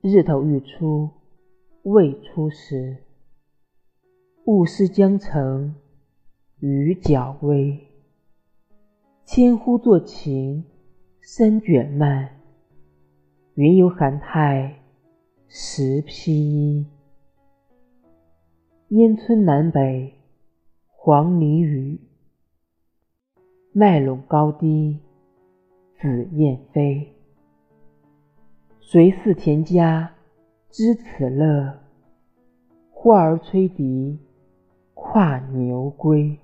日头欲出未出时，雾失江城雨脚微。千呼作晴山卷漫，云游寒态石披衣。烟村南北黄鹂语，麦陇高低紫燕飞。谁似田家知此乐？呼儿吹笛跨牛归。